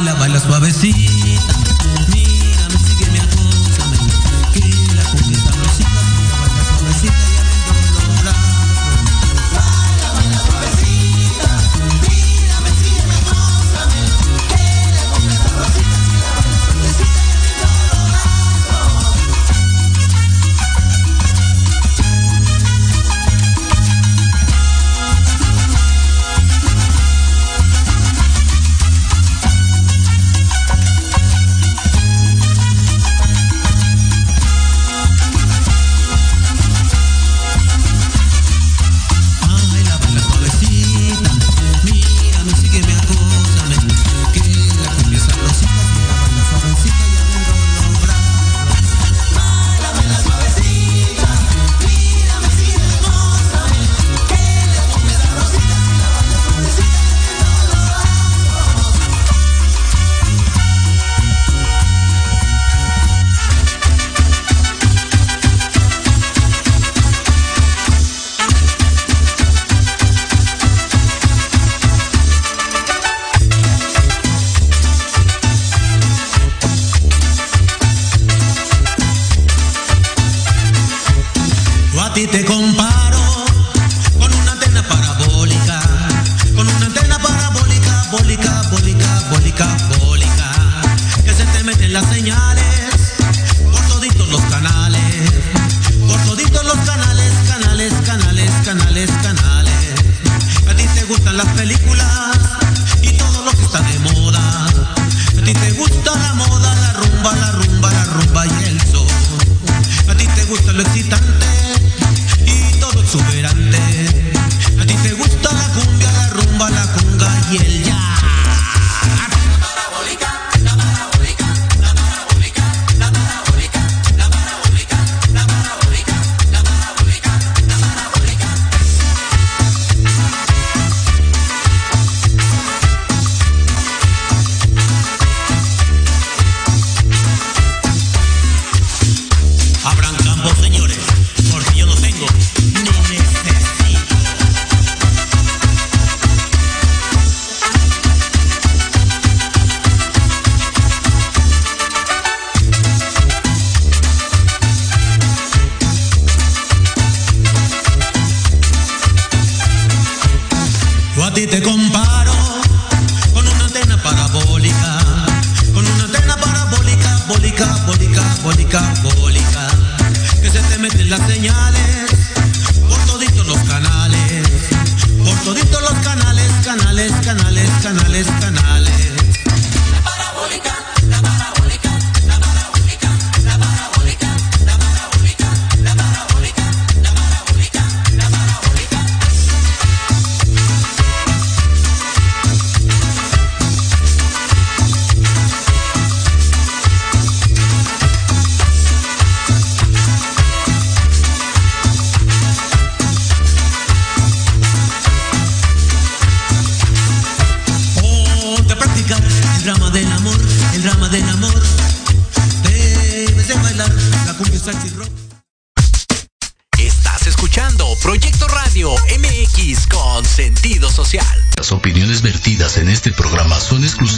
gusta lo excitante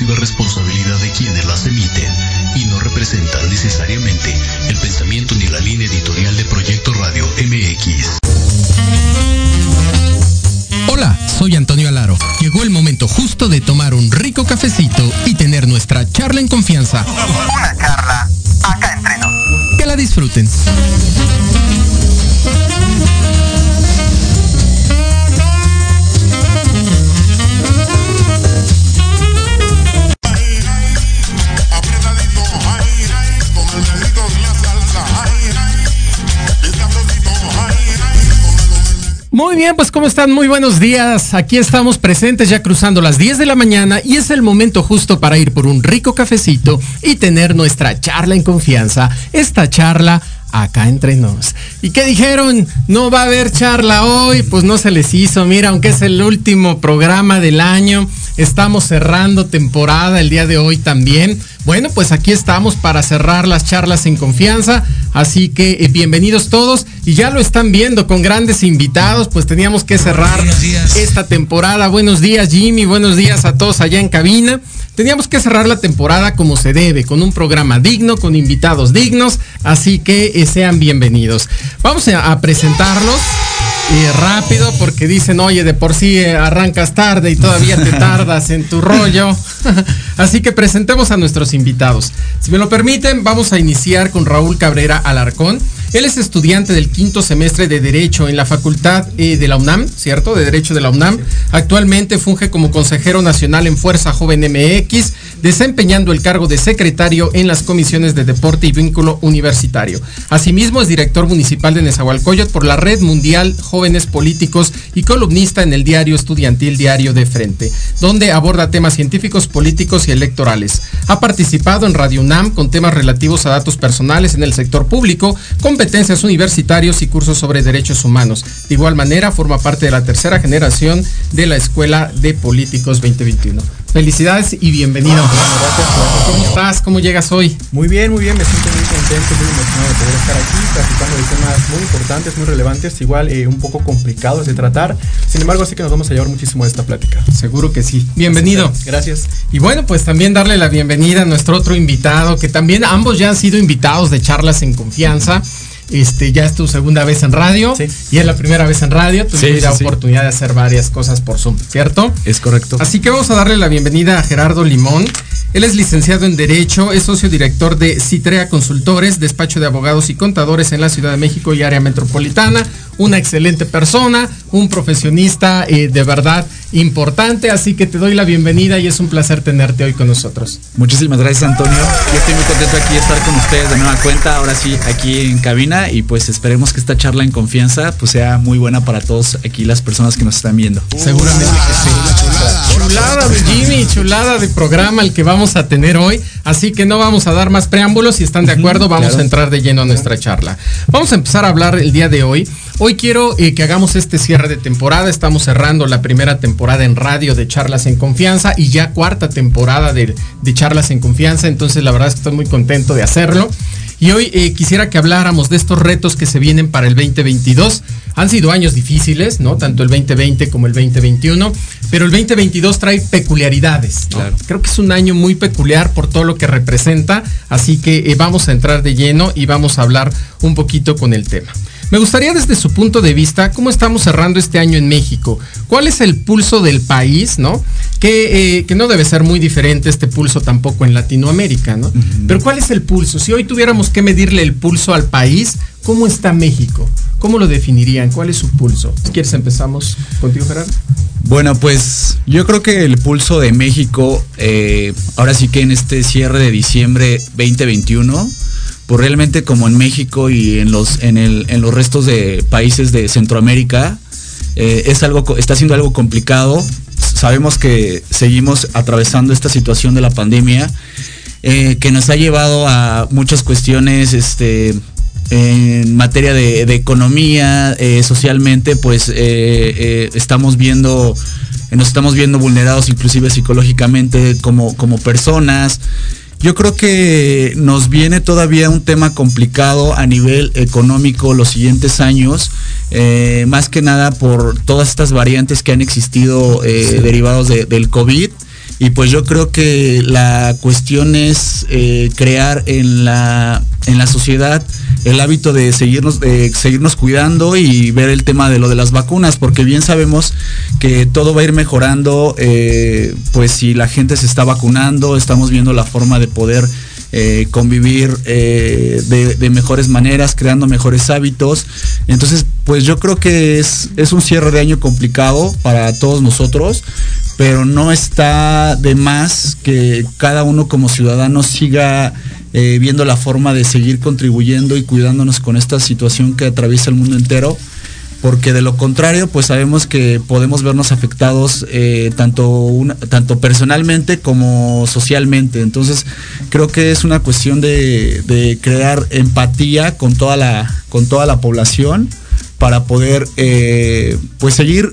exclusiva responsabilidad de quienes las emiten y no representan necesariamente el pensamiento ni la línea editorial de Proyecto Radio MX. Hola, soy Antonio Alaro. Llegó el momento justo de tomar un rico cafecito y tener nuestra charla en confianza. Una charla acá entre nos. Que la disfruten. Muy bien, pues ¿cómo están? Muy buenos días. Aquí estamos presentes ya cruzando las 10 de la mañana y es el momento justo para ir por un rico cafecito y tener nuestra charla en confianza. Esta charla acá entre nos. ¿Y qué dijeron? No va a haber charla hoy, pues no se les hizo. Mira, aunque es el último programa del año, estamos cerrando temporada el día de hoy también. Bueno, pues aquí estamos para cerrar las charlas en confianza. Así que eh, bienvenidos todos. Y ya lo están viendo con grandes invitados. Pues teníamos que cerrar esta temporada. Buenos días Jimmy, buenos días a todos allá en cabina. Teníamos que cerrar la temporada como se debe, con un programa digno, con invitados dignos. Así que eh, sean bienvenidos. Vamos a, a presentarlos. Eh, rápido porque dicen, oye, de por sí eh, arrancas tarde y todavía te tardas en tu rollo. Así que presentemos a nuestros invitados. Si me lo permiten, vamos a iniciar con Raúl Cabrera Alarcón. Él es estudiante del quinto semestre de Derecho en la Facultad eh, de la UNAM, ¿cierto? De Derecho de la UNAM. Actualmente funge como consejero nacional en Fuerza Joven MX, desempeñando el cargo de secretario en las comisiones de deporte y vínculo universitario. Asimismo, es director municipal de Nezahualcóyotl por la Red Mundial Jóvenes Políticos y columnista en el diario estudiantil Diario de Frente, donde aborda temas científicos, políticos y electorales. Ha participado en Radio UNAM con temas relativos a datos personales en el sector público, competencias universitarios y cursos sobre derechos humanos. De igual manera, forma parte de la tercera generación de la Escuela de Políticos 2021. Felicidades y bienvenido. ¿Cómo estás? ¿Cómo llegas hoy? Muy bien, muy bien, me siento muy contento, muy emocionado de poder estar aquí platicando de temas muy importantes, muy relevantes, igual eh, un poco complicados de tratar. Sin embargo, sí que nos vamos a llevar muchísimo de esta plática. Seguro que sí. Bienvenido. Gracias. Y bueno, pues también darle la bienvenida a nuestro otro invitado, que también ambos ya han sido invitados de charlas en confianza. Este, ya es tu segunda vez en radio Sí. y es la primera vez en radio. Tuvimos Sí, la sí, oportunidad de hacer varias cosas por Zoom, ¿cierto? Es correcto. Así que vamos a darle la bienvenida a Gerardo Limón. Él es licenciado en Derecho, es socio director de Citrea Consultores, despacho de abogados y contadores en la Ciudad de México y área metropolitana. Una excelente persona, un profesionista eh, de verdad importante. Así que te doy la bienvenida y es un placer tenerte hoy con nosotros. Muchísimas gracias Antonio. Yo estoy muy contento aquí de estar con ustedes de nueva cuenta, ahora sí aquí en cabina y pues esperemos que esta charla en confianza pues sea muy buena para todos aquí las personas que nos están viendo. Seguramente que sí. Chulada de Jimmy, chulada de programa el que vamos a tener hoy. Así que no vamos a dar más preámbulos. Si están de acuerdo, vamos claro. a entrar de lleno a nuestra charla. Vamos a empezar a hablar el día de hoy. Hoy quiero eh, que hagamos este cierre de temporada. Estamos cerrando la primera temporada en radio de Charlas en Confianza y ya cuarta temporada de, de Charlas en Confianza. Entonces, la verdad es que estoy muy contento de hacerlo. Y hoy eh, quisiera que habláramos de estos retos que se vienen para el 2022. Han sido años difíciles, ¿no? Tanto el 2020 como el 2021, pero el 2022 trae peculiaridades. ¿no? Claro. Creo que es un año muy peculiar por todo lo que representa, así que eh, vamos a entrar de lleno y vamos a hablar un poquito con el tema. Me gustaría desde su punto de vista, ¿cómo estamos cerrando este año en México? ¿Cuál es el pulso del país, no? Que, eh, que no debe ser muy diferente este pulso tampoco en Latinoamérica, ¿no? Pero ¿cuál es el pulso? Si hoy tuviéramos que medirle el pulso al país, ¿cómo está México? ¿Cómo lo definirían? ¿Cuál es su pulso? Si quieres empezamos contigo, Gerardo. Bueno, pues yo creo que el pulso de México, eh, ahora sí que en este cierre de diciembre 2021, pues realmente como en México y en los, en el, en los restos de países de Centroamérica, eh, es algo, está siendo algo complicado. Sabemos que seguimos atravesando esta situación de la pandemia, eh, que nos ha llevado a muchas cuestiones, este, en materia de, economía, eh, socialmente, pues eh, eh, estamos viendo, nos estamos viendo vulnerados inclusive psicológicamente como, como personas. Yo creo que nos viene todavía un tema complicado a nivel económico los siguientes años, más que nada por todas estas variantes que han existido derivados de- del COVID. Y pues yo creo que la cuestión es eh, crear en la, en la sociedad el hábito de seguirnos, de seguirnos cuidando y ver el tema de lo de las vacunas, porque bien sabemos que todo va a ir mejorando, eh, pues si la gente se está vacunando, estamos viendo la forma de poder eh, convivir de, de mejores maneras, creando mejores hábitos. Entonces, pues yo creo que es, es un cierre de año complicado para todos nosotros, pero no está de más que cada uno como ciudadano siga eh, viendo la forma de seguir contribuyendo y cuidándonos con esta situación que atraviesa el mundo entero porque de lo contrario, pues sabemos que podemos vernos afectados eh, tanto, tanto personalmente como socialmente. Entonces, creo que es una cuestión de, crear empatía con toda la, con toda la población para poder eh, pues seguir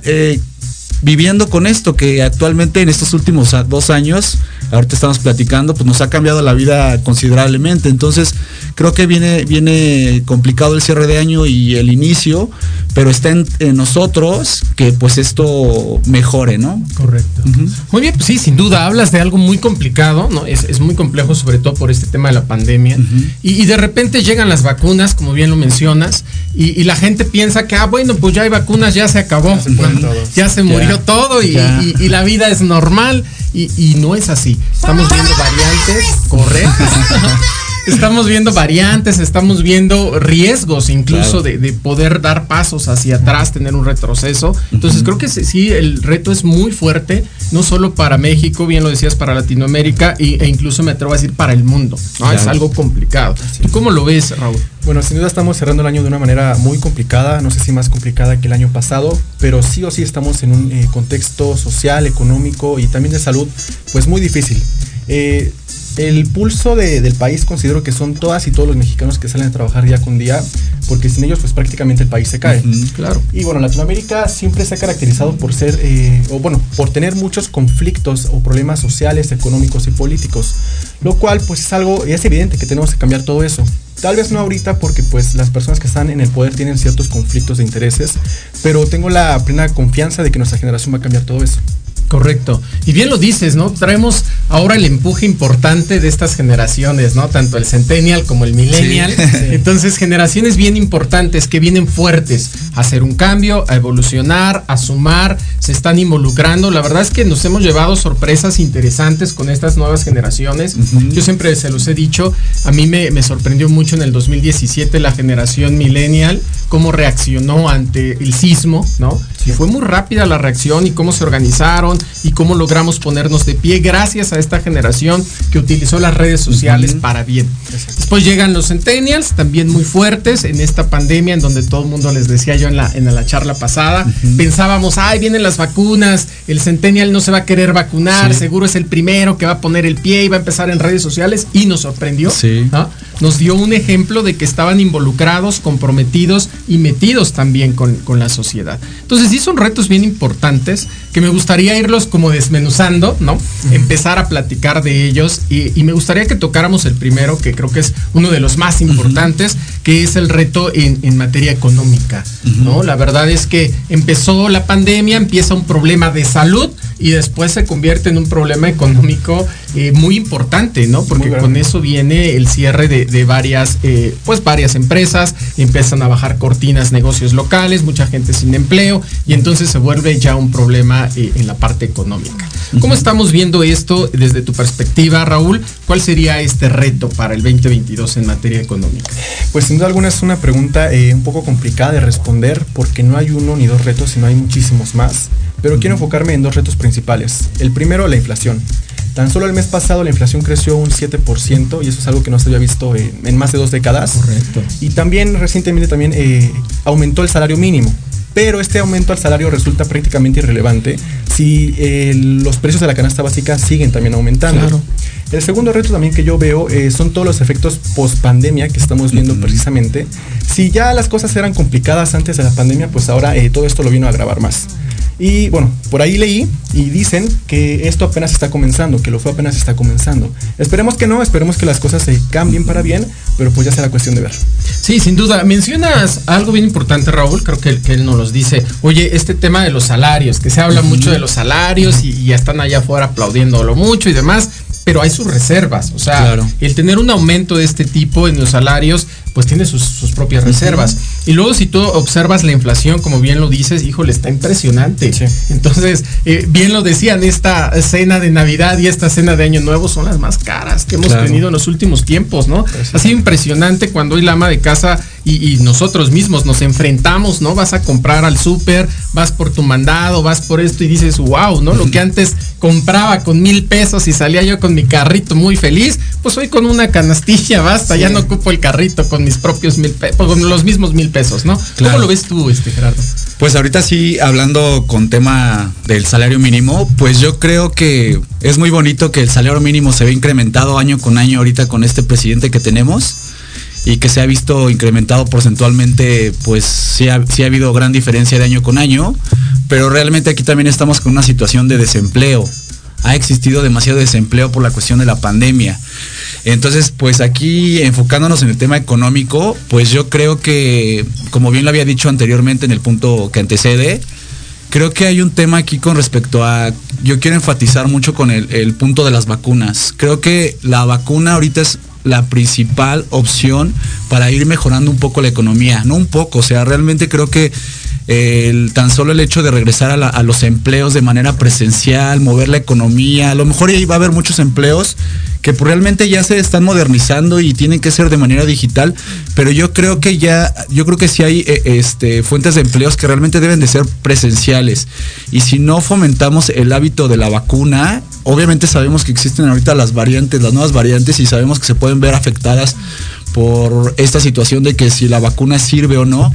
viviendo con esto que actualmente en estos últimos a- dos años, ahorita estamos platicando, pues nos ha cambiado la vida considerablemente. Entonces, creo que viene, viene complicado el cierre de año y el inicio, pero está en, en nosotros que pues esto mejore, ¿no? Correcto. Muy bien, pues sí, sin duda, hablas de algo muy complicado, ¿no? Es, es muy complejo, sobre todo por este tema de la pandemia. y, y de repente llegan las vacunas, como bien lo mencionas, y, y la gente piensa que, ah, bueno, pues ya hay vacunas, ya se acabó. Ya se. Ya murió Ya, todo y, ya. y- y la vida es normal. Y, y no es así. Estamos viendo variantes, correcto. Estamos viendo variantes, estamos viendo riesgos incluso Claro. de, de poder dar pasos hacia atrás, tener un retroceso. Entonces creo que sí, sí, el reto es muy fuerte, no solo para México, bien lo decías, para Latinoamérica y- e incluso me atrevo a decir para el mundo. ¿no? Es algo complicado. ¿Tú cómo lo ves, Raúl? Bueno, sin duda estamos cerrando el año de una manera muy complicada, no sé si más complicada que el año pasado, pero sí o sí estamos en un eh, contexto social, económico y también de salud, pues muy difícil. Eh, el pulso de- del país considero que son todas y todos los mexicanos que salen a trabajar día con día, porque sin ellos pues prácticamente el país se cae. Claro. Y bueno, Latinoamérica siempre se ha caracterizado por ser, eh, o bueno, por tener muchos conflictos o problemas sociales, económicos y políticos, lo cual pues es algo, es evidente que tenemos que cambiar todo eso. Tal vez no ahorita porque pues las personas que están en el poder tienen ciertos conflictos de intereses, pero tengo la plena confianza de que nuestra generación va a cambiar todo eso. Correcto. Y bien lo dices, ¿no? Traemos ahora el empuje importante de estas generaciones, ¿no? Tanto el centennial como el millennial. Sí. Entonces, generaciones bien importantes que vienen fuertes a hacer un cambio, a evolucionar, a sumar, se están involucrando. La verdad es que nos hemos llevado sorpresas interesantes con estas nuevas generaciones. Yo siempre se los he dicho, a mí me, me sorprendió mucho en el 2017 la generación millennial, cómo reaccionó ante el sismo, ¿no? Y fue muy rápida la reacción y cómo se organizaron y cómo logramos ponernos de pie gracias a esta generación que utilizó las redes sociales para bien. Después llegan los centennials, también muy fuertes en esta pandemia en donde todo el mundo les decía yo en la, en la charla pasada, pensábamos, ay, vienen las vacunas, el centennial no se va a querer vacunar, Sí. seguro es el primero que va a poner el pie y va a empezar en redes sociales y nos sorprendió. Sí. ¿no? Nos dio un ejemplo de que estaban involucrados, comprometidos y metidos también con, con la sociedad. Entonces sí son retos bien importantes que me gustaría irlos como desmenuzando, ¿no? Empezar a platicar de ellos y, y me gustaría que tocáramos el primero, que creo que es uno de los más importantes, que es el reto en, en materia económica, ¿no? La verdad es que empezó la pandemia, empieza un problema de salud y después se convierte en un problema económico eh, muy importante, ¿no? Porque con eso viene el cierre de, de varias, eh, pues varias empresas, empiezan a bajar cortinas, negocios locales, mucha gente sin empleo y entonces se vuelve ya un problema eh, en la parte económica. ¿Cómo estamos viendo esto desde tu perspectiva, Raúl? ¿Cuál sería este reto para el 2022 en materia económica? Pues sin duda alguna es una pregunta un poco complicada de responder porque no hay uno ni dos retos, sino hay muchísimos más. Pero quiero enfocarme en dos retos principales. El primero, la inflación. Tan solo el mes pasado la inflación creció un 7% y eso es algo que no se había visto eh, en más de dos décadas. Correcto. Y también recientemente también eh, aumentó el salario mínimo. Pero este aumento al salario resulta prácticamente irrelevante si eh, los precios de la canasta básica siguen también aumentando. Claro. El segundo reto también que yo veo eh, son todos los efectos post pandemia que estamos viendo precisamente. Si ya las cosas eran complicadas antes de la pandemia, pues ahora eh, todo esto lo vino a agravar más. Y bueno, por ahí leí y dicen que esto apenas está comenzando, que lo fue apenas está comenzando. Esperemos que no, esperemos que las cosas se cambien para bien, pero pues ya será cuestión de ver. Sí, sin duda. Mencionas algo bien importante, Raúl. Creo que, él- que él nos los dice. Oye, este tema de los salarios, que se habla mucho de los salarios y, y ya están allá afuera aplaudiéndolo mucho y demás. Pero hay sus reservas. O sea, Claro. el tener un aumento de este tipo en los salarios, pues tiene sus, sus propias reservas. Y luego, si tú observas la inflación, como bien lo dices, híjole, está impresionante. Sí. Entonces, eh, bien lo decían, esta cena de Navidad y esta cena de Año Nuevo son las más caras que hemos Claro. tenido en los últimos tiempos, ¿no? Pues. Ha sido impresionante cuando hoy la ama de casa y, y nosotros mismos nos enfrentamos, ¿no? Vas a comprar al súper, vas por tu mandado, vas por esto y dices, wow, ¿no? Lo que antes compraba con mil pesos y salía yo con mi carrito muy feliz, pues hoy con una canastilla basta, ya no ocupo el carrito con mis propios mil pesos, con los mismos mil pesos, ¿no? Claro. ¿Cómo lo ves tú, este Gerardo? Pues ahorita sí, hablando con tema del salario mínimo, pues yo creo que es muy bonito que el salario mínimo se ve incrementado año con año ahorita con este presidente que tenemos y que se ha visto incrementado porcentualmente, pues sí ha, sí ha habido gran diferencia de año con año, pero realmente aquí también estamos con una situación de desempleo. Ha existido demasiado desempleo por la cuestión de la pandemia. Entonces, pues aquí enfocándonos en el tema económico, pues yo creo que, como bien lo había dicho anteriormente en el punto que antecede, creo que hay un tema aquí con respecto a, yo quiero enfatizar mucho con el, punto de las vacunas. Creo que la vacuna ahorita es la principal opción para ir mejorando un poco la economía, no un poco, o sea, realmente creo que el, tan solo el hecho de regresar a, los empleos de manera presencial, mover la economía, a lo mejor ahí va a haber muchos empleos que pues, realmente ya se están modernizando y tienen que ser de manera digital, pero yo creo que ya, yo creo que sí hay eh, este, fuentes de empleos que realmente deben de ser presenciales. Y si no fomentamos el hábito de la vacuna, obviamente sabemos que existen ahorita las variantes, las nuevas variantes, y sabemos que se pueden ver afectadas por esta situación de que si la vacuna sirve o no,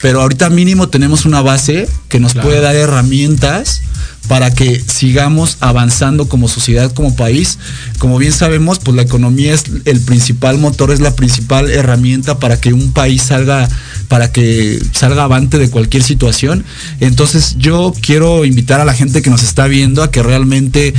pero ahorita mínimo tenemos una base que nos Claro. puede dar herramientas para que sigamos avanzando como sociedad, como país. Como bien sabemos, pues la economía es el principal motor, es la principal herramienta para que un país salga, para que salga avante de cualquier situación. Entonces yo quiero invitar a la gente que nos está viendo a que realmente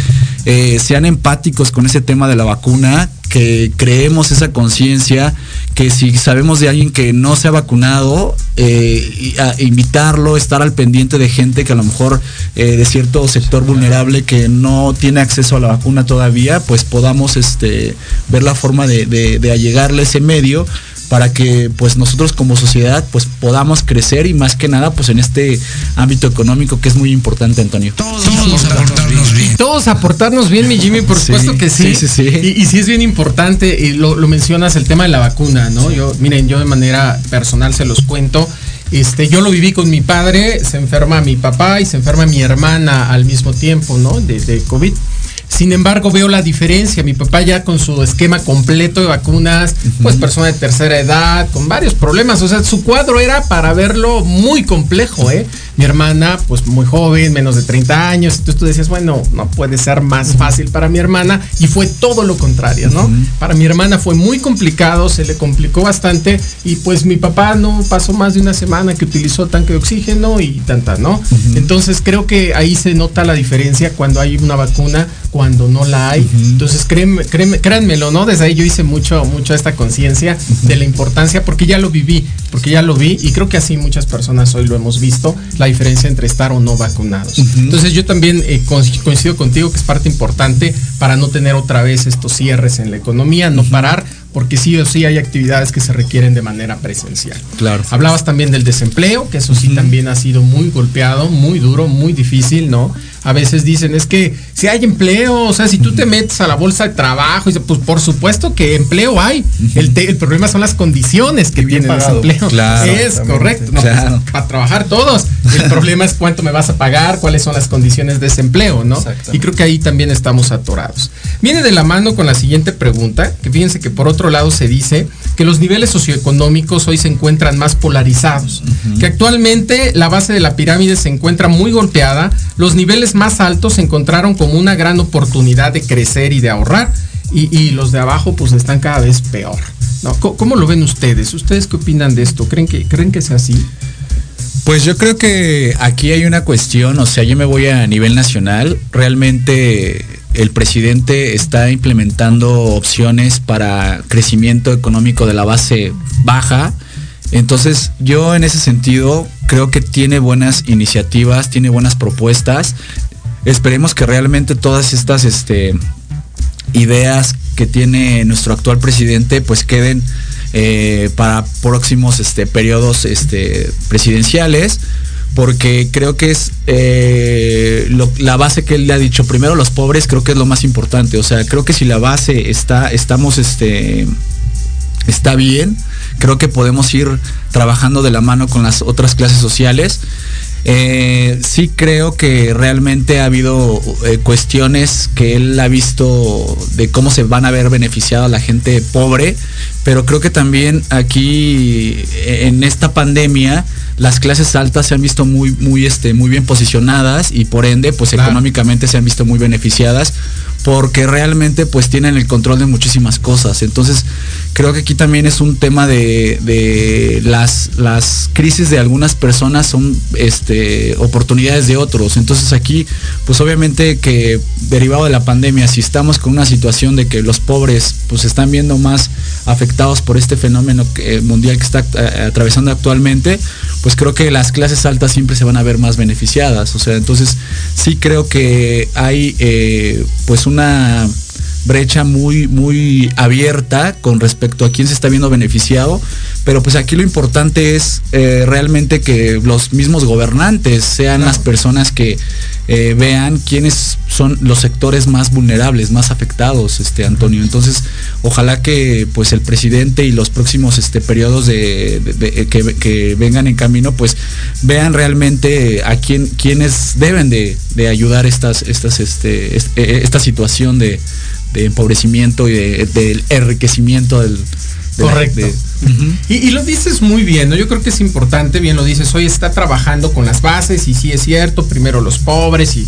eh, sean empáticos con ese tema de la vacuna, que creemos esa conciencia, que si sabemos de alguien que no se ha vacunado, eh, a- invitarlo, estar al pendiente de gente que a lo mejor eh, de cierto sector vulnerable que no tiene acceso a la vacuna todavía, pues podamos este, ver la forma de, de, de ese medio para que pues nosotros como sociedad pues podamos crecer y más que nada pues en este ámbito económico que es muy importante Antonio. Todos aportarnos bien. Todos aportarnos bien, mi Jimmy, por Sí, supuesto que sí. sí, sí, sí. Y, y sí es bien importante, y lo, lo mencionas, el tema de la vacuna, ¿no? Yo, miren, yo de manera personal se los cuento. Este, yo lo viví con mi padre, se enferma mi papá y se enferma mi hermana al mismo tiempo, ¿no? De, de COVID. Sin embargo, veo la diferencia. Mi papá ya con su esquema completo de vacunas, pues persona de tercera edad, con varios problemas. O sea, su cuadro era para verlo muy complejo, ¿eh? Mi hermana, pues muy joven, menos de 30 años. Entonces tú decías, bueno, no puede ser más fácil para mi hermana. Y fue todo lo contrario, ¿no? Para mi hermana fue muy complicado, se le complicó bastante. Y pues mi papá no pasó más de una semana que utilizó tanque de oxígeno y tanta, ¿no? Entonces creo que ahí se nota la diferencia cuando hay una vacuna, cuando no la hay. Entonces, créeme, créeme- créanmelo, ¿no? Desde ahí yo hice mucho, mucho esta conciencia de la importancia, porque ya lo viví, porque ya lo vi, y creo que así muchas personas hoy lo hemos visto, la diferencia entre estar o no vacunados. Entonces, yo también eh, co- coincido contigo que es parte importante para no tener otra vez estos cierres en la economía, no parar, porque sí o sí hay actividades que se requieren de manera presencial. Claro. Hablabas también del desempleo, que eso sí también ha sido muy golpeado, muy duro, muy difícil, ¿no? A veces dicen, es que si hay empleo, o sea, si tú te metes a la bolsa de trabajo, pues por supuesto que empleo hay. el, te- el problema son las condiciones que ese pagado. empleo. Claro. es correcto. No, Claro. pues, para trabajar todos. El problema es cuánto me vas a pagar, cuáles son las condiciones de ese empleo, ¿no? Y creo que ahí también estamos atorados. Viene de la mano con la siguiente pregunta, que fíjense que por otro lado se dice que los niveles socioeconómicos hoy se encuentran más polarizados, que actualmente la base de la pirámide se encuentra muy golpeada, los niveles más altos se encontraron como una gran oportunidad de crecer y de ahorrar, y, y los de abajo pues están cada vez peor. ¿no? ¿Cómo, lo ven ustedes? ¿Ustedes qué opinan de esto? ¿Creen que, ¿Creen que sea así? Pues yo creo que aquí hay una cuestión, o sea, yo me voy a nivel nacional, realmente el presidente está implementando opciones para crecimiento económico de la base baja, entonces yo en ese sentido creo que tiene buenas iniciativas, tiene buenas propuestas, esperemos que realmente todas estas este, ideas que tiene nuestro actual presidente pues queden eh, para próximos este, periodos este, presidenciales porque creo que es eh, la base que él le ha dicho primero los pobres creo que es lo más importante o sea creo que si la base está estamos este está bien. Creo que podemos ir trabajando de la mano con las otras clases sociales. Eh, sí creo que realmente ha habido eh, cuestiones que él ha visto de cómo se van a ver beneficiada la gente pobre, pero creo que también aquí eh, en esta pandemia las clases altas se han visto muy, muy, este, muy bien posicionadas y por ende, pues Claro. económicamente se han visto muy beneficiadas porque realmente pues tienen el control de muchísimas cosas. Entonces creo que aquí también es un tema de, de las, las crisis de algunas personas son este, oportunidades de otros. Entonces aquí pues obviamente que derivado de la pandemia, si estamos con una situación de que los pobres pues están viendo más afectados por este fenómeno que- mundial que está eh, atravesando actualmente, pues creo que las clases altas siempre se van a ver más beneficiadas. O sea, entonces sí creo que hay eh, pues una brecha muy muy abierta con respecto a quién se está viendo beneficiado pero pues aquí lo importante es eh, realmente que los mismos gobernantes sean las personas que eh, vean quiénes son los sectores más vulnerables más afectados este Antonio. Entonces ojalá que pues el presidente y los próximos este periodos de, de- de- que, que vengan en camino pues vean realmente a quién quiénes deben de, de ayudar estas estas este est- eh, esta situación de, de empobrecimiento y de- del enriquecimiento del de la- Correcto. Y, y lo dices muy bien, ¿no? Yo creo que es importante, bien lo dices, hoy está trabajando con las bases y sí es cierto, primero los pobres y...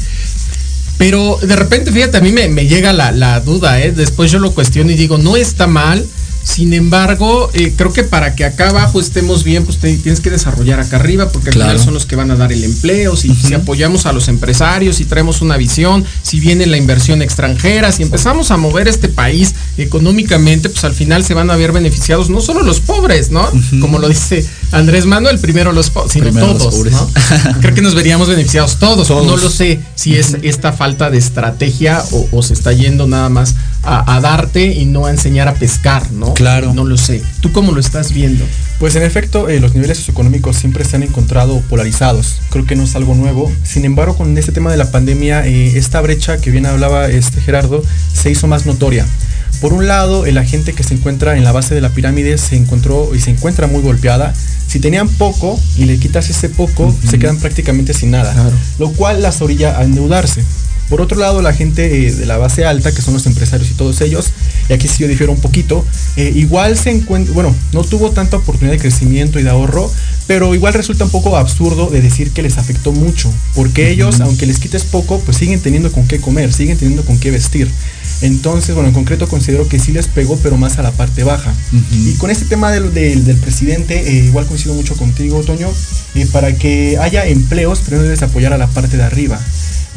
Pero de repente, fíjate, a mí me, me llega la, la duda, ¿eh? Después yo lo cuestiono y digo, no está mal. Sin embargo, eh, creo que para que acá abajo estemos bien, pues te- tienes que desarrollar acá arriba, porque al Claro. final son los que van a dar el empleo. Si, si apoyamos a los empresarios, si traemos una visión, si viene la inversión extranjera, si empezamos a mover este país económicamente, pues al final se van a ver beneficiados no solo los pobres, ¿no? Como lo dice Andrés Manuel, primero los pobres, sino Primero los todos, pobres. ¿no? Creo que nos veríamos beneficiados todos. Todos. No lo sé si es esta falta de estrategia o, o se está yendo nada más a, a darte y no a enseñar a pescar, ¿no? Claro. No lo sé. ¿Tú cómo lo estás viendo? Pues en efecto, eh, los niveles socioeconómicos siempre se han encontrado polarizados. Creo que no es algo nuevo. Sin embargo, con este tema de la pandemia, eh, esta brecha que bien hablaba este Gerardo se hizo más notoria. Por un lado, eh, la gente que se encuentra en la base de la pirámide se encontró y se encuentra muy golpeada. Si tenían poco y le quitas ese poco, se quedan prácticamente sin nada. Claro. Lo cual las orilla a endeudarse. Por otro lado, la gente eh, de la base alta, que son los empresarios y todos ellos, y aquí sí yo difiero un poquito, eh, igual se encuentra, bueno, no tuvo tanta oportunidad de crecimiento y de ahorro, pero igual resulta un poco absurdo de decir que les afectó mucho, porque ellos, aunque les quites poco, pues siguen teniendo con qué comer, siguen teniendo con qué vestir. Entonces, bueno, en concreto considero que sí les pegó, pero más a la parte baja. Y con este tema del, del- del presidente, eh, igual coincido mucho contigo, Toño, eh, para que haya empleos, primero debes apoyar a la parte de arriba.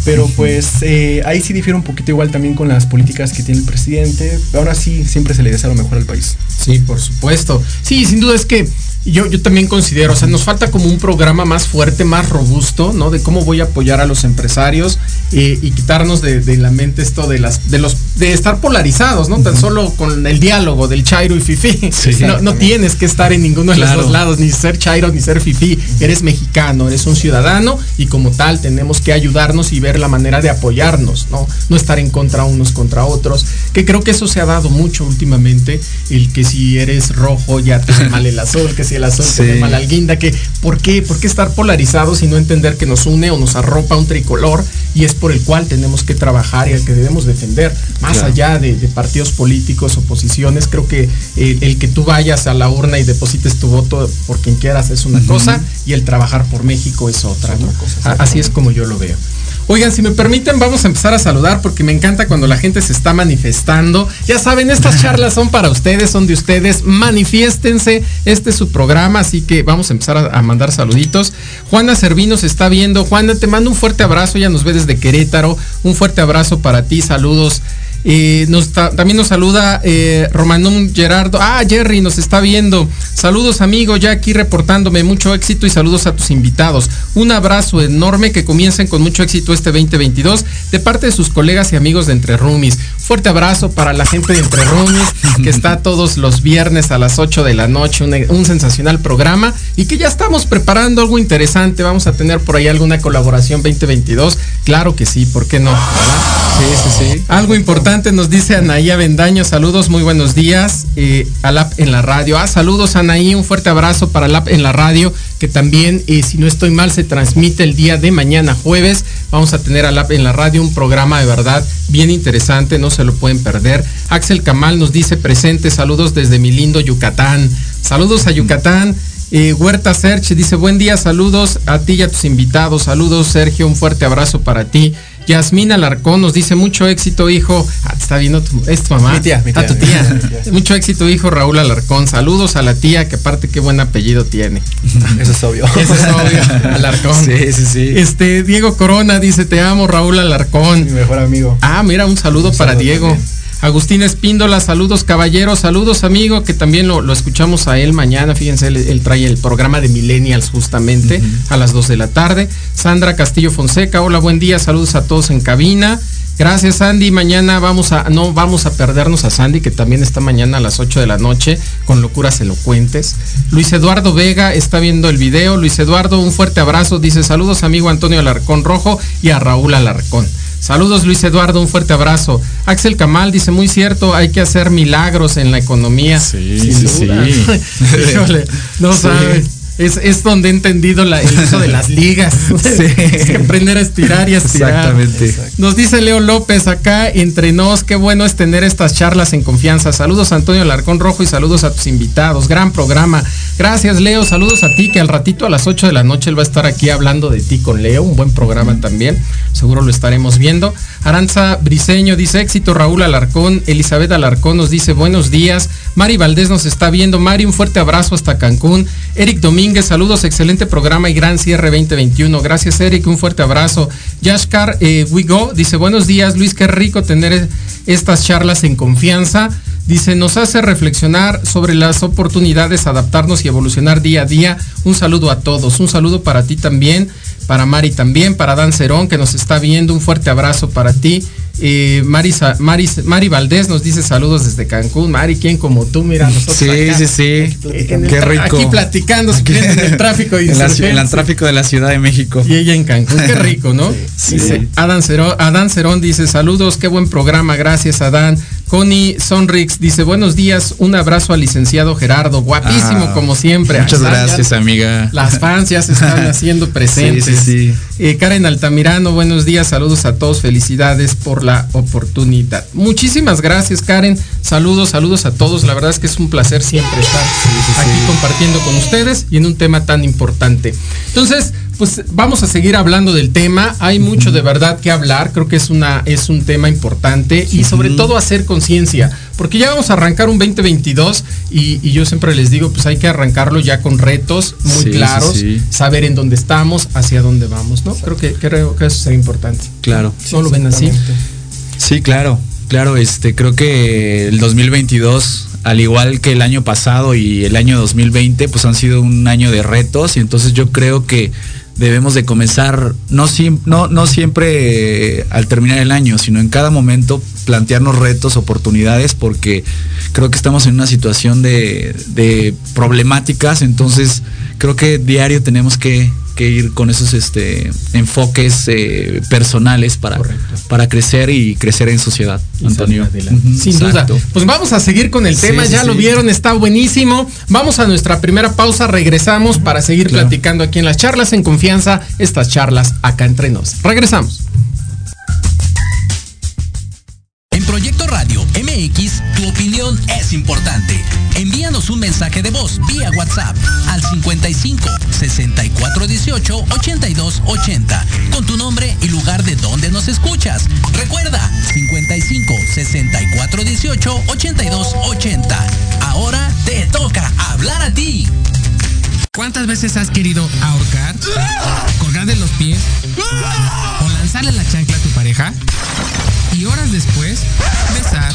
Pero pues eh, ahí sí difiere un poquito igual también con las políticas que tiene el presidente. Aún así siempre se le desea lo mejor al país. Sí, por supuesto. Sí, sin duda es que yo, yo también considero, o sea, nos falta como un programa más fuerte, más robusto, ¿no? De cómo voy a apoyar a los empresarios eh, y quitarnos de, de la mente esto de las, de los, de estar polarizados, ¿no? Tan solo con el diálogo del Chairo y Fifi. no, no tienes que estar en ninguno de Claro. los dos lados, ni ser Chairo ni ser Fifi. Eres mexicano, eres un ciudadano y como tal tenemos que ayudarnos y ver la manera de apoyarnos, ¿no? No estar en contra unos contra otros. Que creo que eso se ha dado mucho últimamente, el que si eres rojo ya te mal el azul, que si el azul Sí. ve mal al guinda, que ¿por qué? ¿Por qué estar polarizados y no entender que nos une o nos arropa un tricolor y es por el cual tenemos que trabajar y al que debemos defender? Más Claro. allá de, de partidos políticos, oposiciones, creo que el, el que tú vayas a la urna y deposites tu voto por quien quieras es una cosa y el trabajar por México es otra. Así es como yo lo veo. Oigan, si me permiten, vamos a empezar a saludar porque me encanta cuando la gente se está manifestando. Ya saben, estas charlas son para ustedes, son de ustedes. Manifiéstense. Este es su programa, así que vamos a empezar a, a mandar saluditos. Juana Servino se está viendo. Juana, te mando un fuerte abrazo. Ya nos ve desde Querétaro. Un fuerte abrazo para ti. Saludos. Nos ta- también nos saluda eh, Romanum Gerardo. Ah, Jerry nos está viendo. Saludos amigo, ya aquí reportándome. Mucho éxito y saludos a tus invitados. Un abrazo enorme, que comiencen con mucho éxito este 2022 de parte de sus colegas y amigos de Entre Rumis. Fuerte abrazo para la gente de Entre Rumis que está todos los viernes a las 8 de la noche. Un, un sensacional programa y que ya estamos preparando algo interesante. Vamos a tener por ahí alguna colaboración 2022. Claro que sí, ¿por qué no? Sí, sí, sí. Algo importante nos dice Anaí Avendaño, saludos, muy buenos días. Eh, al app en la radio. Ah, saludos Anaí, un fuerte abrazo para el app en la radio, que también, eh, si no estoy mal, se transmite el día de mañana, jueves. Vamos a tener en la radio un programa de verdad bien interesante, no se lo pueden perder. Axel Kamal nos dice presente, saludos desde mi lindo Yucatán. Saludos a Yucatán. Eh, Huerta Serch dice buen día, saludos a ti y a tus invitados. Saludos Sergio, un fuerte abrazo para ti. Yasmina Alarcón nos dice mucho éxito, hijo. Ah, te está viendo tu, es tu mamá. Mi tía, mi Ah, tía, tu mi tía. mucho éxito, hijo Raúl Alarcón. Saludos a la tía, que aparte qué buen apellido tiene. Eso es obvio. Eso es obvio, Alarcón. Sí, sí, sí. Este, Diego Corona dice, te amo, Raúl Alarcón. Mi mejor amigo. Ah, mira, un saludo Un para saludo Diego. también. Agustín Espíndola, saludos caballeros, saludos amigo, que también lo, lo escuchamos a él mañana, fíjense, él, él trae el programa de Millennials justamente a las 2 de la tarde. Sandra Castillo Fonseca, hola, buen día, saludos a todos en cabina. Gracias Sandy, mañana vamos a, no vamos a perdernos a Sandy, que también está mañana a las 8 de la noche con locuras elocuentes. Luis Eduardo Vega está viendo el video. Luis Eduardo, un fuerte abrazo, dice saludos amigo Antonio Alarcón Rojo y a Raúl Alarcón. Saludos Luis Eduardo, un fuerte abrazo. Axel Kamal dice, muy cierto, hay que hacer milagros en la economía. Sí, Sin sí, duda. sí. Híjole, no Sí. sabes. Es, es donde he entendido la- el uso de las ligas. Sí. Es que aprender a estirar y a estirar. Exactamente. Nos dice Leo López acá entre nos, qué bueno es tener estas charlas en confianza. Saludos a Antonio Larcón Rojo y saludos a tus invitados. Gran programa. Gracias Leo, saludos a ti que al ratito a las 8 de la noche él va a estar aquí hablando de ti con Leo. Un buen programa también. Seguro lo estaremos viendo. Aranza Briseño dice éxito Raúl Alarcón. Elizabeth Alarcón nos dice buenos días. Mari Valdés nos está viendo. Mari, un fuerte abrazo hasta Cancún. Eric Domínguez, saludos, excelente programa y gran cierre 2021. Gracias, Eric, un fuerte abrazo. Yashkar eh, Wigo dice, buenos días, Luis, qué rico tener estas charlas en confianza. Dice, nos hace reflexionar sobre las oportunidades, adaptarnos y evolucionar día a día. Un saludo a todos, un saludo para ti también, para Mari también, para Dan Cerón que nos está viendo, un fuerte abrazo para ti. Eh, Mari, Mari, Mari Valdés nos dice saludos desde Cancún. Mari, ¿quién como tú? Mira, nosotros Sí, acá. sí, sí. En el Qué rico. Aquí platicando, quieren, en el tráfico En, la, ci- en el tráfico de la Ciudad de México. Y ella en Cancún, qué rico, ¿no? Sí. Dice, Adán Cerón, Adán Cerón dice, saludos, qué buen programa, gracias Adán. Connie Sonrix dice, buenos días, un abrazo al licenciado Gerardo, guapísimo Ah, como siempre. Muchas ya gracias, amiga. Las fans ya se están haciendo presentes. Sí, sí, Eh, Karen Altamirano, buenos días, saludos a todos, felicidades por la oportunidad. Muchísimas gracias, Karen. Saludos, saludos a todos. La verdad es que es un placer siempre estar aquí compartiendo con ustedes y en un tema tan importante. Entonces, pues vamos a seguir hablando del tema. Hay mucho de verdad que hablar. Creo que es una es un tema importante y sobre todo hacer conciencia, porque ya vamos a arrancar un 2022 y, y yo siempre les digo, pues hay que arrancarlo ya con retos muy Sí, claros, sí. saber en dónde estamos, hacia dónde vamos, ¿no? Creo que creo que eso sería importante. Claro. ¿No lo ven así? Sí, claro, claro, este, creo que el 2022, al igual que el año pasado y el año 2020, pues han sido un año de retos y entonces yo creo que debemos de comenzar, no, no, no siempre eh, al terminar el año, sino en cada momento plantearnos retos, oportunidades, porque creo que estamos en una situación de problemáticas, entonces creo que diario tenemos que, que ir con esos este, enfoques eh, personales para, Correcto. para crecer y crecer en sociedad, Y Antonio. Sin exacto. duda. Pues vamos a seguir con el Sí, tema, sí, ya lo vieron, está buenísimo. Vamos a nuestra primera pausa, regresamos para seguir Claro. platicando aquí en las charlas en confianza, estas charlas acá entre nos. Regresamos. En Proyecto Radio MX, tu opinión es importante. Envíanos un mensaje de voz vía WhatsApp al 55 64 18 82 80 con tu nombre y lugar de donde nos escuchas. Recuerda 55 64 18 82 80. Ahora te toca hablar a ti. ¿Cuántas veces has querido ahorcar, colgar de los pies o lanzarle la chancla a tu pareja? Y horas después, besar,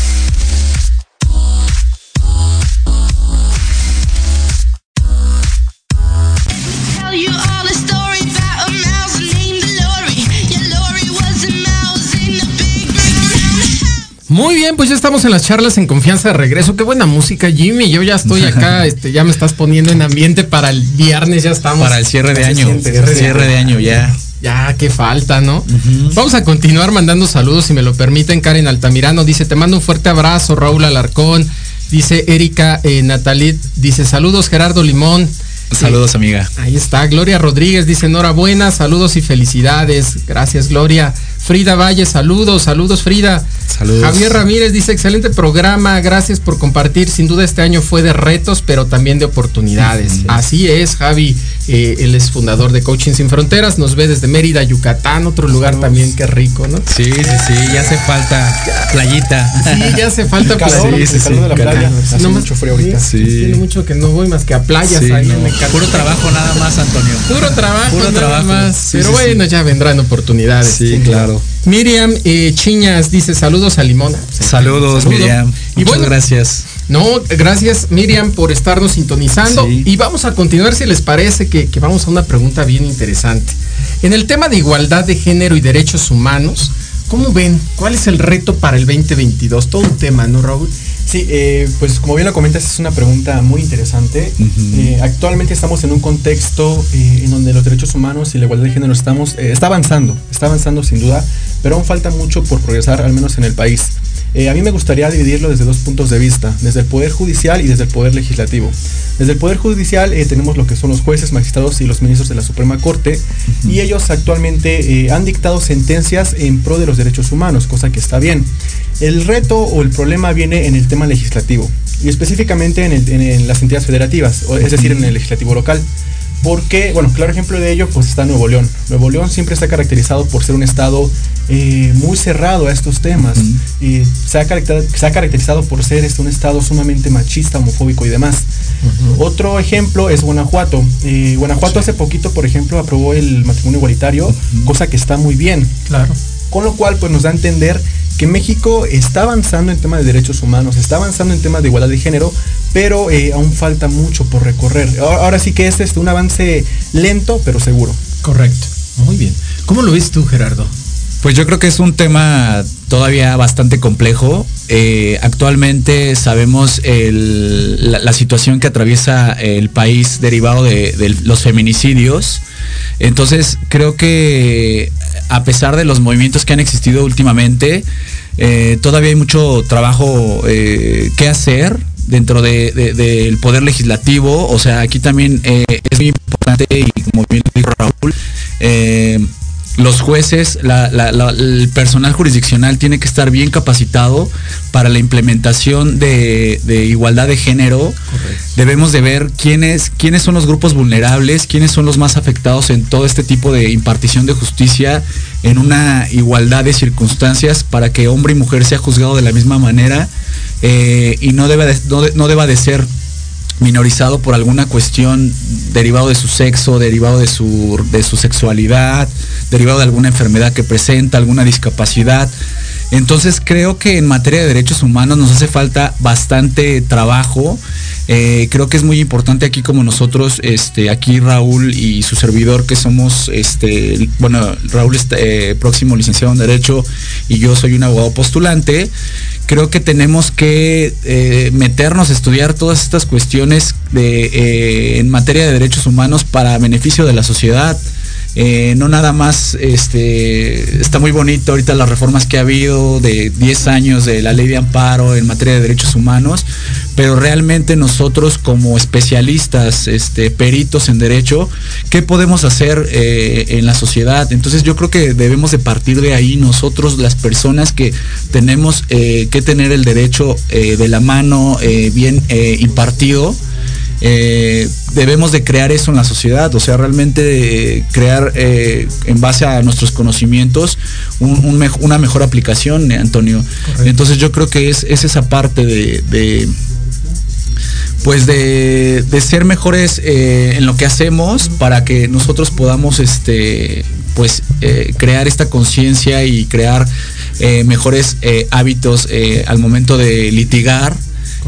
Pues ya estamos en las charlas en confianza de regreso. Qué buena música, Jimmy. Yo ya estoy acá, este, ya me estás poniendo en ambiente para el viernes, ya estamos. Para el cierre de año. cierre de año ya. Ya, qué falta, ¿no? Vamos a continuar mandando saludos, si me lo permiten. Karen Altamirano dice, te mando un fuerte abrazo, Raúl Alarcón. Dice Erika eh, Natalit, dice, saludos Gerardo Limón. Saludos, amiga. Ahí está, Gloria Rodríguez dice enhorabuena, saludos y felicidades. Gracias, Gloria. Frida Valle, saludos, saludos, Frida. Saludos. Javier Ramírez dice, excelente programa, gracias por compartir. Sin duda este año fue de retos, pero también de oportunidades. Así es, Javi, eh, él es fundador de Coaching Sin Fronteras, nos ve desde Mérida, Yucatán, otro lugar también que rico, ¿no? Sí, sí, sí, ya hace falta playita. Sí, ya hace falta El calor, playa. el sí, calor sí, de la playa. Hace No mucho frío ahorita. Sí, Tiene mucho que no voy más que a playas Sí, ahí no. en el Puro trabajo nada más, Antonio. Puro trabajo, Puro nada trabajo. más. Sí, Pero sí, bueno, sí. ya vendrán oportunidades. Sí, claro. Miriam eh, Chiñas dice saludos a Limona. Saludos, Saludo. Miriam. Y Muchas bueno, gracias. No, gracias Miriam por estarnos sintonizando. Sí. Y vamos a continuar si les parece que, que vamos a una pregunta bien interesante. En el tema de igualdad de género y derechos humanos, ¿Cómo ven? ¿Cuál es el reto para el 2022? Todo un tema, ¿no, Raúl? Sí, eh, pues como bien lo comentas, es una pregunta muy interesante. Eh, actualmente estamos en un contexto eh, en donde los derechos humanos y la igualdad de género estamos, está avanzando, está avanzando sin duda, pero aún falta mucho por progresar, al menos en el país. Eh, a mí me gustaría dividirlo desde dos puntos de vista, desde el Poder Judicial y desde el Poder Legislativo. Desde el Poder Judicial eh, tenemos lo que son los jueces, magistrados y los ministros de la Suprema Corte, y ellos actualmente eh, han dictado sentencias en pro de los derechos humanos, cosa que está bien. El reto o el problema viene en el tema legislativo, y específicamente en, el- en las entidades federativas, es decir, en el legislativo local. Porque, bueno, claro ejemplo de ello, pues está Nuevo León. Nuevo León siempre está caracterizado por ser un estado eh, muy cerrado a estos temas. Y se ha, caracter- se ha caracterizado por ser este, un estado sumamente machista, homofóbico y demás. Otro ejemplo es Guanajuato. Eh, Guanajuato hace poquito, por ejemplo, aprobó el matrimonio igualitario, cosa que está muy bien. Claro. Con lo cual, pues nos da a entender que México está avanzando en temas de derechos humanos, está avanzando en temas de igualdad de género, pero eh, aún falta mucho por recorrer. Ahora, ahora sí que es este, un avance lento, pero seguro. Correcto. Muy bien. ¿Cómo lo ves tú, Gerardo? Pues yo creo que es un tema todavía bastante complejo. Eh, actualmente sabemos el- la, la situación que atraviesa el país derivado de, de los feminicidios. Entonces creo que a pesar de los movimientos que han existido últimamente, eh, todavía hay mucho trabajo eh, que hacer dentro de- de- del poder legislativo. O sea, aquí también eh, es muy importante y como bien dijo Raúl, eh, los jueces, la- la- la- el personal jurisdiccional tiene que estar bien capacitado para la implementación de, de igualdad de género. Debemos de ver quiénes, quiénes son los grupos vulnerables, quiénes son los más afectados en todo este tipo de impartición de justicia en una igualdad de circunstancias para que hombre y mujer sea juzgado de la misma manera eh, y no, de- no deba de ser minorizado por alguna cuestión derivado de su sexo, derivado de su, de su sexualidad, derivado de alguna enfermedad que presenta, alguna discapacidad. Entonces creo que en materia de derechos humanos nos hace falta bastante trabajo. Eh, creo que es muy importante aquí como nosotros, este, aquí Raúl y su servidor que somos, este, bueno, Raúl es eh, próximo licenciado en Derecho y yo soy un abogado postulante. Creo que tenemos que eh, meternos a estudiar todas estas cuestiones de, eh, en materia de derechos humanos para beneficio de la sociedad. Eh, no nada más, este, está muy bonito ahorita las reformas que ha habido de 10 años de la ley de amparo en materia de derechos humanos, pero realmente nosotros como especialistas, este, peritos en derecho, ¿qué podemos hacer eh, en la sociedad? Entonces yo creo que debemos de partir de ahí nosotros, las personas que tenemos eh, que tener el derecho de la mano bien impartido. Eh, debemos de crear eso en la sociedad, o sea, realmente eh, crear eh, en base a nuestros conocimientos un- un mej- una mejor aplicación, Antonio. Entonces yo creo que es, es esa parte de, de, pues de, de ser mejores eh, en lo que hacemos para que nosotros podamos este pues eh, crear esta conciencia y crear eh, mejores hábitos al momento de litigar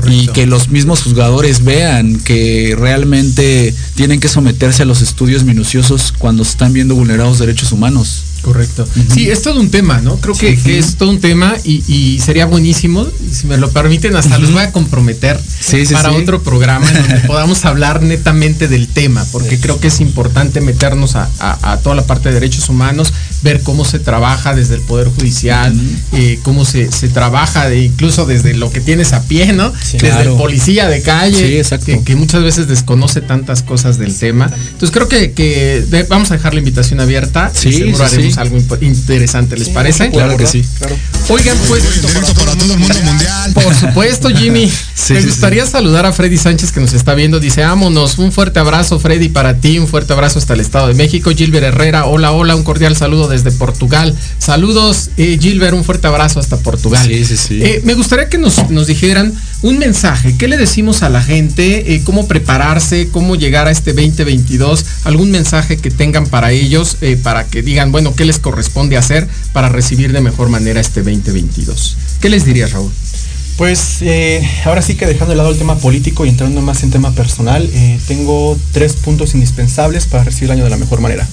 y que los mismos juzgadores vean que realmente tienen que someterse a los estudios minuciosos cuando se están viendo vulnerados derechos humanos. Correcto. Sí, es todo un tema, ¿no? Creo que, que es todo un tema y, y sería buenísimo, si me lo permiten, hasta los voy a comprometer Sí, para otro programa en donde podamos hablar netamente del tema, porque creo que es importante meternos a, a- a toda la parte de derechos humanos, ver cómo se trabaja desde el Poder Judicial, eh, cómo se, se trabaja de, incluso desde lo que tienes a pie, ¿no? desde Claro. el policía de calle, Sí, exacto. que, que muchas veces desconoce tantas cosas del tema. Entonces creo que, que de- vamos a dejar la invitación abierta Sí, y seguro sí, haremos sí. algo interesante, ¿les parece? Claro que sí. Oigan, pues. para todo el mundo mundial. Por supuesto, Jimmy. Sí, Me sí, gustaría saludar a Freddy Sánchez que nos está viendo. Dice, vámonos. Un fuerte abrazo, Freddy, para ti. Un fuerte abrazo hasta el Estado de México. Gilbert Herrera, hola, hola. Un cordial saludo desde Portugal. Saludos, eh, Gilbert. Un fuerte abrazo hasta Portugal. Sí, sí, sí. Eh, me gustaría que nos, nos dijeran un mensaje. ¿Qué le decimos a la gente? Eh, ¿Cómo prepararse? ¿Cómo llegar a este 2022? ¿Algún mensaje que tengan para ellos? eh, para que digan, bueno, ¿qué les corresponde hacer para recibir de mejor manera este 2022? ¿Qué les dirías, Raúl? Pues eh, ahora sí que dejando de lado el tema político y entrando más en tema personal, eh, tengo tres puntos indispensables para recibir el año de la mejor manera.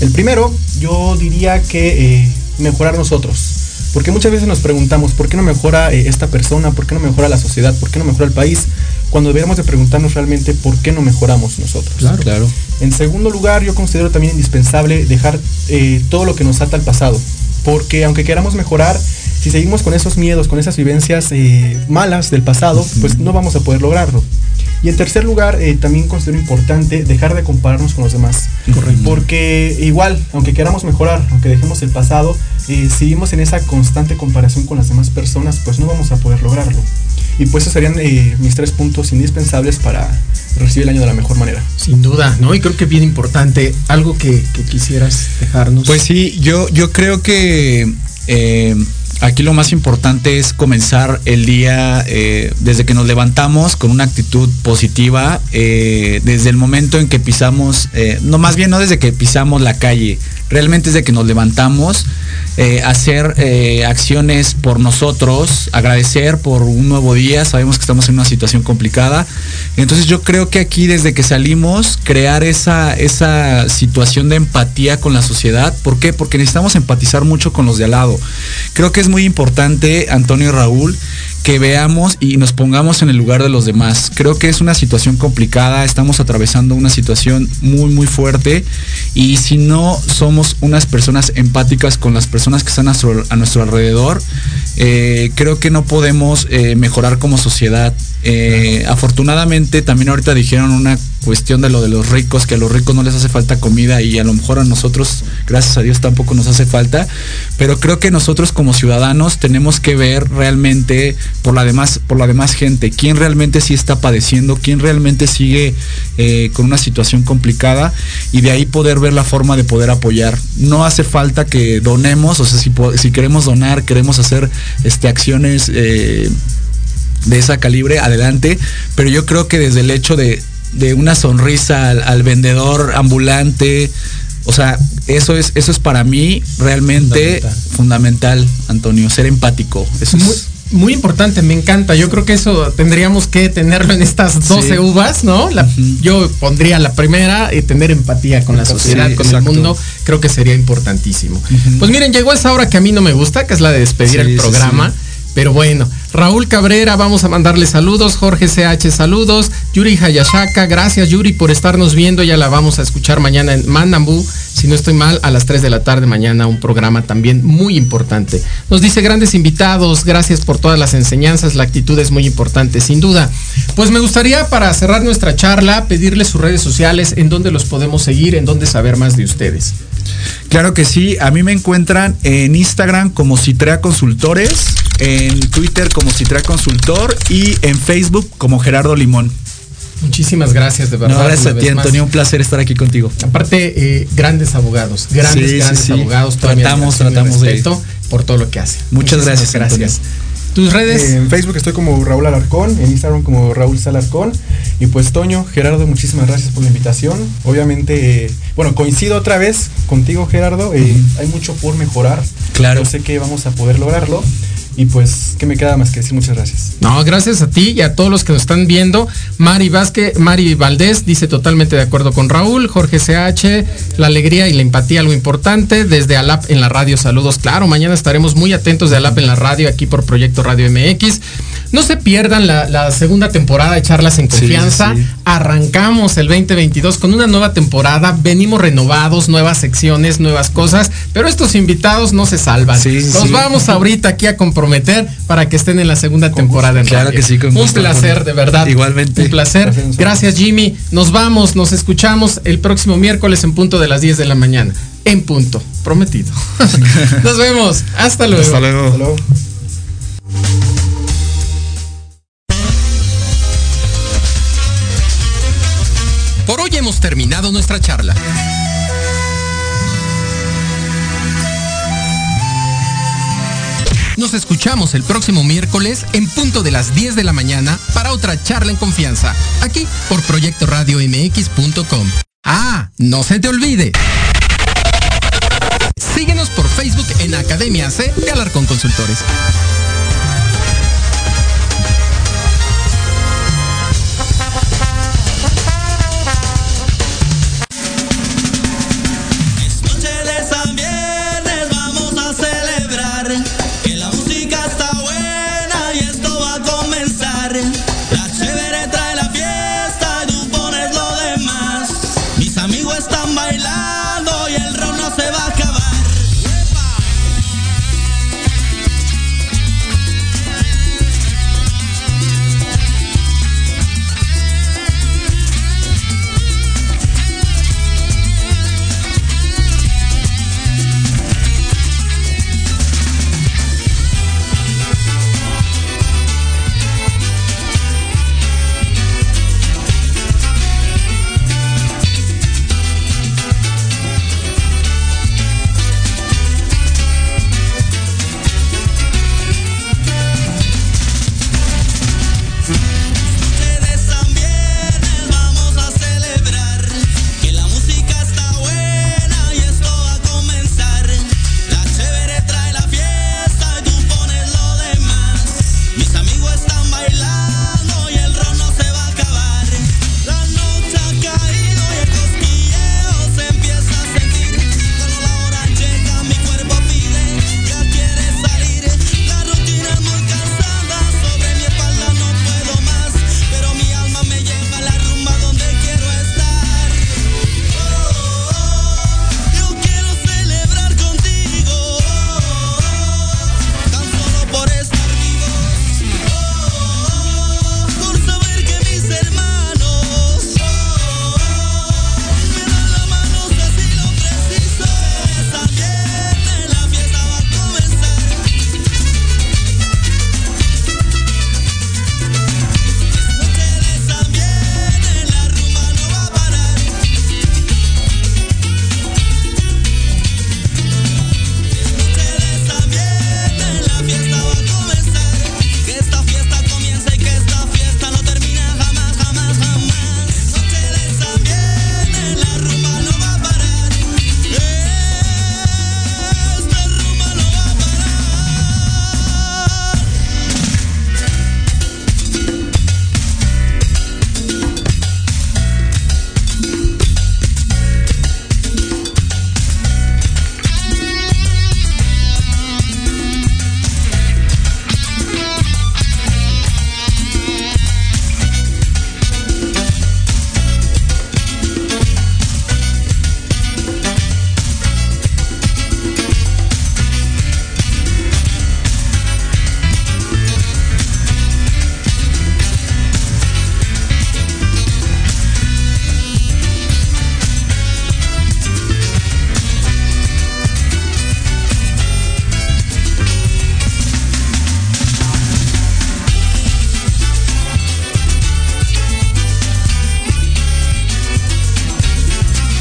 El primero, yo diría que eh, mejorar nosotros. Porque muchas veces nos preguntamos, ¿por qué no mejora eh, esta persona? ¿Por qué no mejora la sociedad? ¿Por qué no mejora el país? Cuando deberíamos de preguntarnos realmente por qué no mejoramos nosotros. Claro. Claro. En segundo lugar, yo considero también indispensable dejar eh, todo lo que nos ata al pasado. Porque aunque queramos mejorar, si seguimos con esos miedos, con esas vivencias eh, malas del pasado, pues no vamos a poder lograrlo. Y en tercer lugar, eh, también considero importante dejar de compararnos con los demás. Correcto. Porque igual, aunque queramos mejorar, aunque dejemos el pasado, eh, si seguimos en esa constante comparación con las demás personas, pues no vamos a poder lograrlo. Y pues esos serían eh, mis tres puntos indispensables para recibir el año de la mejor manera. Sin duda, ¿no? Y creo que bien importante, algo que, que quisieras dejarnos. Pues sí, yo, yo creo que eh, aquí lo más importante es comenzar el día eh, desde que nos levantamos con una actitud positiva, eh, desde el momento en que pisamos, eh, no más bien no desde que pisamos la calle, realmente desde que nos levantamos, eh, hacer eh, acciones por nosotros, agradecer por un nuevo día, sabemos que estamos en una situación complicada, entonces yo creo que aquí desde que salimos, crear esa, esa situación de empatía con la sociedad, ¿por qué? Porque necesitamos empatizar mucho con los de al lado. Creo que es muy importante, Antonio y Raúl, que veamos y nos pongamos en el lugar de los demás. Creo que es una situación complicada, estamos atravesando una situación muy muy fuerte y si no somos unas personas empáticas con las personas que están a nuestro, a nuestro alrededor, eh, creo que no podemos eh, mejorar como sociedad. Eh, afortunadamente también ahorita dijeron una cuestión de lo de los ricos, que a los ricos no les hace falta comida y a lo mejor a nosotros, gracias a Dios, tampoco nos hace falta, pero creo que nosotros como ciudadanos tenemos que ver realmente por la demás, por la demás gente, quién realmente sí está padeciendo, quién realmente sigue eh, con una situación complicada y de ahí poder ver la forma de poder apoyar. No hace falta que donemos, o sea, si, si queremos donar, queremos hacer este, acciones eh, de esa calibre, adelante, pero yo creo que desde el hecho de, de una sonrisa al, al vendedor ambulante, o sea, eso es, eso es para mí realmente fundamental, Antonio, ser empático. Eso muy, es muy importante, me encanta. Yo creo que eso tendríamos que tenerlo en estas 12 Sí. uvas, ¿no? La- Yo pondría la primera y tener empatía con la Sí, sociedad, con exacto. el mundo. Creo que sería importantísimo. Pues miren, llegó esa hora que a mí no me gusta, que es la de despedir Sí, el programa. Pero bueno, Raúl Cabrera, vamos a mandarle saludos. Jorge CH, saludos. Yuri Hayashaka, gracias Yuri por estarnos viendo. Ya la vamos a escuchar mañana en Manambú, si no estoy mal, a las 3 de la tarde mañana. Un programa también muy importante. Nos dice grandes invitados, gracias por todas las enseñanzas. La actitud es muy importante, sin duda. Pues me gustaría, para cerrar nuestra charla, pedirles sus redes sociales, en dónde los podemos seguir, en dónde saber más de ustedes. Claro que sí, a mí me encuentran en Instagram como Citrea Consultores, en Twitter como Citrea Consultor y en Facebook como Gerardo Limón. Muchísimas gracias, de verdad. No, gracias a ti, más. Antonio, un placer estar aquí contigo. Aparte, eh, grandes abogados, grandes, Sí, grandes sí. abogados. Tratamos, tratamos de- respeto por todo lo que hace. Muchas Muchísimas gracias, gracias. Tus redes. Eh, en Facebook estoy como Raúl Alarcón, en Instagram como Raúl Salarcón. Y pues Toño, Gerardo, muchísimas gracias por la invitación. Obviamente, eh, bueno, coincido otra vez contigo, Gerardo. eh, Hay mucho por mejorar. Claro. Yo sé que vamos a poder lograrlo. Y pues, ¿qué me queda más que decir? Muchas gracias. No, gracias a ti y a todos los que nos están viendo. Mari Vázquez, Mari Valdés dice totalmente de acuerdo con Raúl. Jorge CH, la alegría y la empatía, algo importante. Desde Alap en la radio, saludos. Claro, mañana estaremos muy atentos de Alap en la radio, aquí por Proyecto Radio MX. No se pierdan la, la segunda temporada de Charlas en Confianza. sí. Arrancamos el 2022 con una nueva temporada. Venimos renovados, nuevas secciones, nuevas cosas. Pero estos invitados no se salvan. Sí, sí. vamos ahorita aquí a comprometer para que estén en la segunda temporada en Claro radio. que sí, con Un placer, de verdad. Igualmente. Un placer. Gracias. Gracias, Jimmy. Nos vamos, nos escuchamos el próximo miércoles en punto de las 10 de la mañana. En punto. Prometido. nos vemos. Hasta luego. Hasta luego. Hasta luego. Por hoy hemos terminado nuestra charla. Nos escuchamos el próximo miércoles en punto de las 10 de la mañana para otra charla en confianza, aquí por Proyecto Radio MX.com. Ah, no se te olvide. Síguenos por Facebook en Academia C de Alarcón Consultores.